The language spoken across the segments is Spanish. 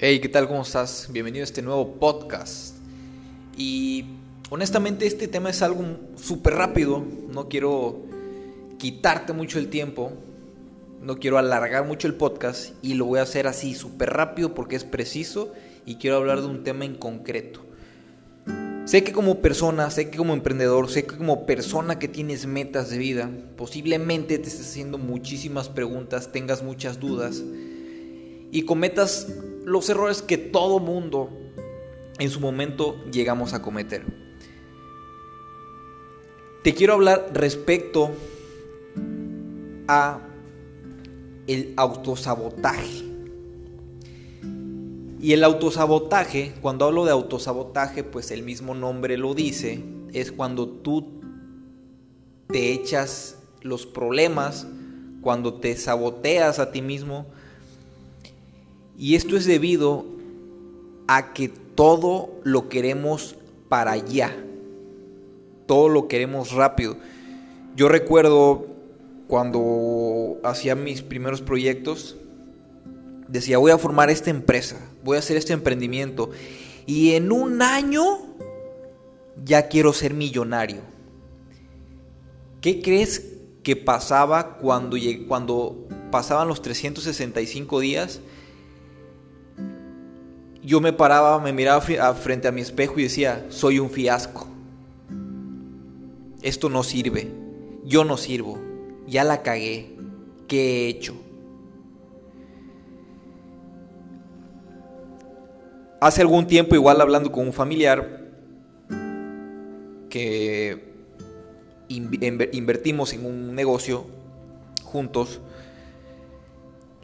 Hey, ¿qué tal? ¿Cómo estás? Bienvenido a este nuevo podcast. Y honestamente este tema es algo súper rápido. No quiero quitarte mucho el tiempo. No quiero alargar mucho el podcast. Y lo voy a hacer así, súper rápido porque es preciso. Y quiero hablar de un tema en concreto. Sé que como persona, sé que como emprendedor, sé que como persona que tienes metas de vida, posiblemente te estés haciendo muchísimas preguntas, tengas muchas dudas y cometas los errores que todo mundo en su momento llegamos a cometer. Te quiero hablar respecto a el autosabotaje. Y el autosabotaje, cuando hablo de autosabotaje, pues el mismo nombre lo dice, es cuando tú te echas los problemas, cuando te saboteas a ti mismo, y esto es debido a que todo lo queremos para allá. Todo lo queremos rápido. Yo recuerdo cuando hacía mis primeros proyectos, decía, voy a formar esta empresa, voy a hacer este emprendimiento. Y en un año ya quiero ser millonario. ¿Qué crees que pasaba cuando, cuando pasaban los 365 días? Yo me paraba, me miraba frente a mi espejo y decía, soy un fiasco. Esto no sirve. Yo no sirvo. Ya la cagué. ¿Qué he hecho? Hace algún tiempo, igual hablando con un familiar, que invertimos en un negocio juntos,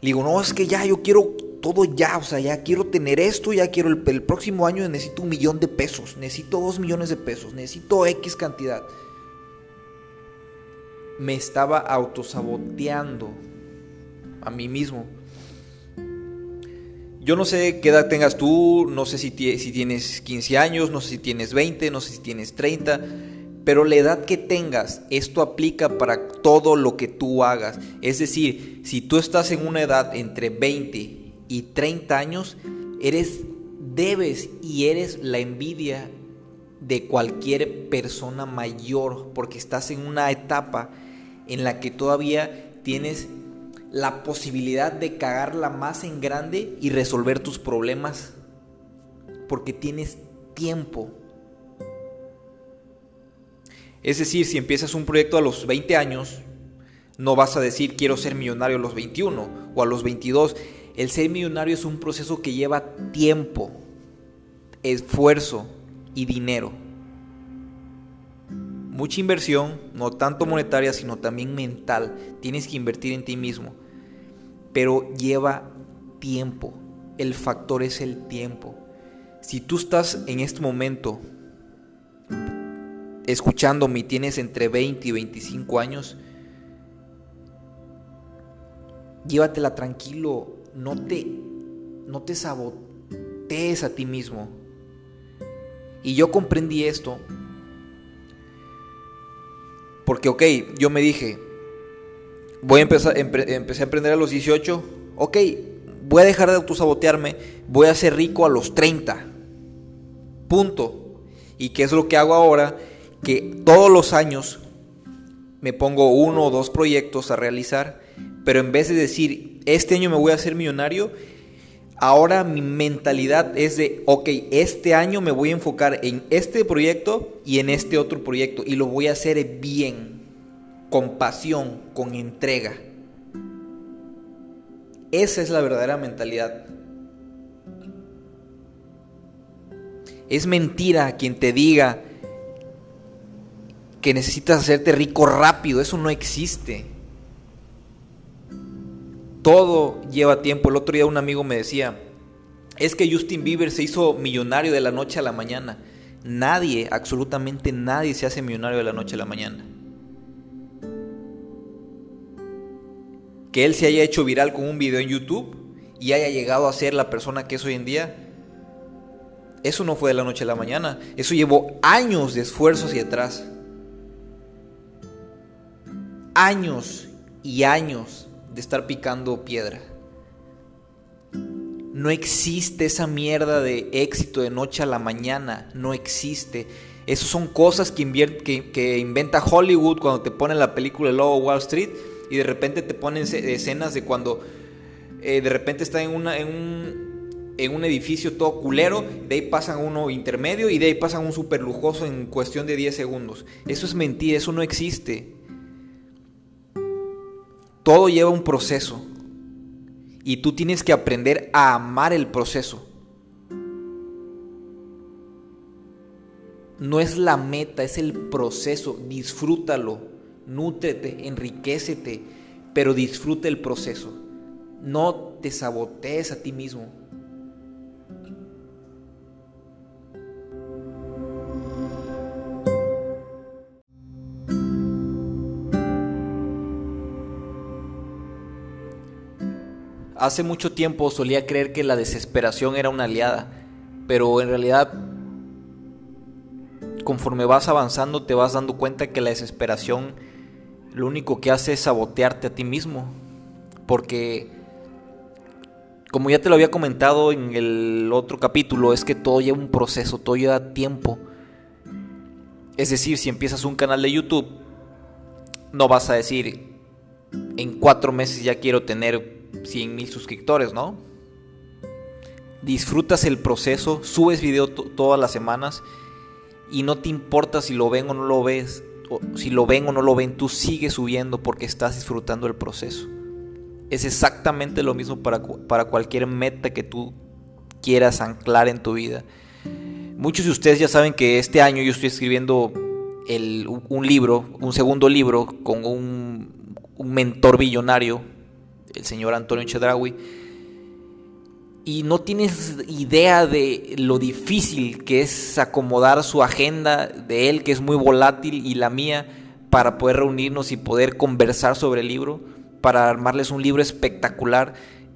le digo, no, es que ya yo quiero todo ya, o sea, ya quiero tener esto, ya quiero el, próximo año necesito un millón de pesos, necesito dos millones de pesos, necesito X cantidad. Me estaba autosaboteando a mí mismo. Yo no sé qué edad tengas tú, no sé si, si tienes 15 años, no sé si tienes 20, no sé si tienes 30 pero la edad que tengas, esto aplica para todo lo que tú hagas. Es decir, si tú estás en una edad entre 20 y 30 años, eres, debes y eres la envidia de cualquier persona mayor, porque estás en una etapa en la que todavía tienes la posibilidad de cagarla más en grande y resolver tus problemas, porque tienes tiempo es decir, si empiezas un proyecto a los 20 años, no vas a decir quiero ser millonario a los 21 o a los 22. El ser millonario es un proceso que lleva tiempo, esfuerzo y dinero. Mucha inversión, no tanto monetaria, sino también mental. Tienes que invertir en ti mismo. Pero lleva tiempo. El factor es el tiempo. Si tú estás en este momento escuchándome y tienes entre 20 y 25 años, llévatela tranquilo, no te, no te sabotees a ti mismo. Y yo comprendí esto porque, ok, yo me dije, voy a empezar, empecé a emprender a los 18, ok, voy a dejar de autosabotearme, voy a ser rico a los 30, punto. ¿Y qué es lo que hago ahora? que todos los años me pongo uno o dos proyectos a realizar, pero en vez de decir, este año me voy a hacer millonario, ahora mi mentalidad es de, ok, este año me voy a enfocar en este proyecto y en este otro proyecto y lo voy a hacer bien, con pasión, con entrega. Esa es la verdadera mentalidad. Es mentira quien te diga, que necesitas hacerte rico rápido, eso no existe. Todo lleva tiempo. El otro día un amigo me decía, es que Justin Bieber se hizo millonario de la noche a la mañana. Nadie, absolutamente nadie se hace millonario de la noche a la mañana. Que él se haya hecho viral con un video en YouTube y haya llegado a ser la persona que es hoy en día, eso no fue de la noche a la mañana. Eso llevó años de esfuerzo hacia atrás años y años de estar picando piedra. No existe esa mierda de éxito de noche a la mañana. No existe. Esas son cosas que, que, inventa Hollywood cuando te ponen la película de Lobo Wall Street y de repente te ponen escenas de cuando eh, de repente está en, una, un, en un edificio todo culero, de ahí pasan uno intermedio y de ahí pasan un super lujoso en cuestión de 10 segundos. Eso es mentira, eso no existe. Todo lleva un proceso y tú tienes que aprender a amar el proceso. No es la meta, es el proceso. Disfrútalo, nútrete, enriquecete, pero disfruta el proceso. No te sabotees a ti mismo. Hace mucho tiempo solía creer que la desesperación era una aliada, pero en realidad conforme vas avanzando te vas dando cuenta que la desesperación lo único que hace es sabotearte a ti mismo. Porque, como ya te lo había comentado en el otro capítulo, es que todo lleva un proceso, todo lleva tiempo. Es decir, si empiezas un canal de YouTube, no vas a decir, en cuatro meses ya quiero tener 100 mil suscriptores, ¿no? Disfrutas el proceso, subes video todas las semanas y no te importa si lo ven o no lo ves, si lo ven o no lo ven, tú sigues subiendo porque estás disfrutando el proceso. Es exactamente lo mismo para, para cualquier meta que tú quieras anclar en tu vida. Muchos de ustedes ya saben que este año yo estoy escribiendo un libro, un segundo libro con un, un mentor billonario, el señor Antonio Chedraui y no tienes idea de lo difícil que es acomodar su agenda de él, que es muy volátil, y la mía, para poder reunirnos y poder conversar sobre el libro, para armarles un libro espectacular.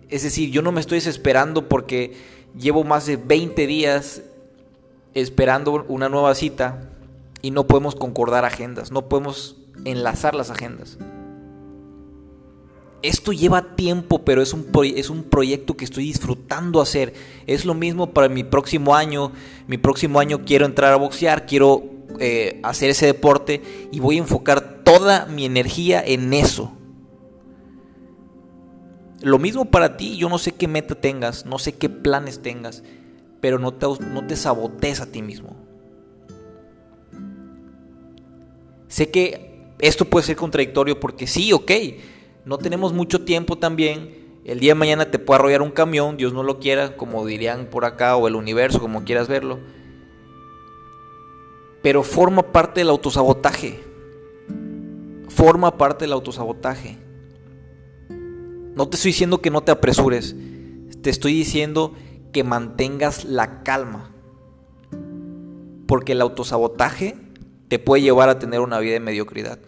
Es decir, yo no me estoy desesperando porque llevo más de 20 días esperando una nueva cita y no podemos concordar agendas, no podemos enlazar las agendas esto lleva tiempo, pero es un, es un proyecto que estoy disfrutando hacer. Es lo mismo para mi próximo año. Mi próximo año quiero entrar a boxear, quiero eh, hacer ese deporte y voy a enfocar toda mi energía en eso. Lo mismo para ti, yo no sé qué meta tengas, no sé qué planes tengas, pero no te, no te sabotees a ti mismo. Sé que esto puede ser contradictorio porque sí, ok, no tenemos mucho tiempo también. El día de mañana te puede arrollar un camión, Dios no lo quiera, como dirían por acá, o el universo, como quieras verlo. Pero forma parte del autosabotaje. Forma parte del autosabotaje. No te estoy diciendo que no te apresures. Te estoy diciendo que mantengas la calma. Porque el autosabotaje te puede llevar a tener una vida de mediocridad.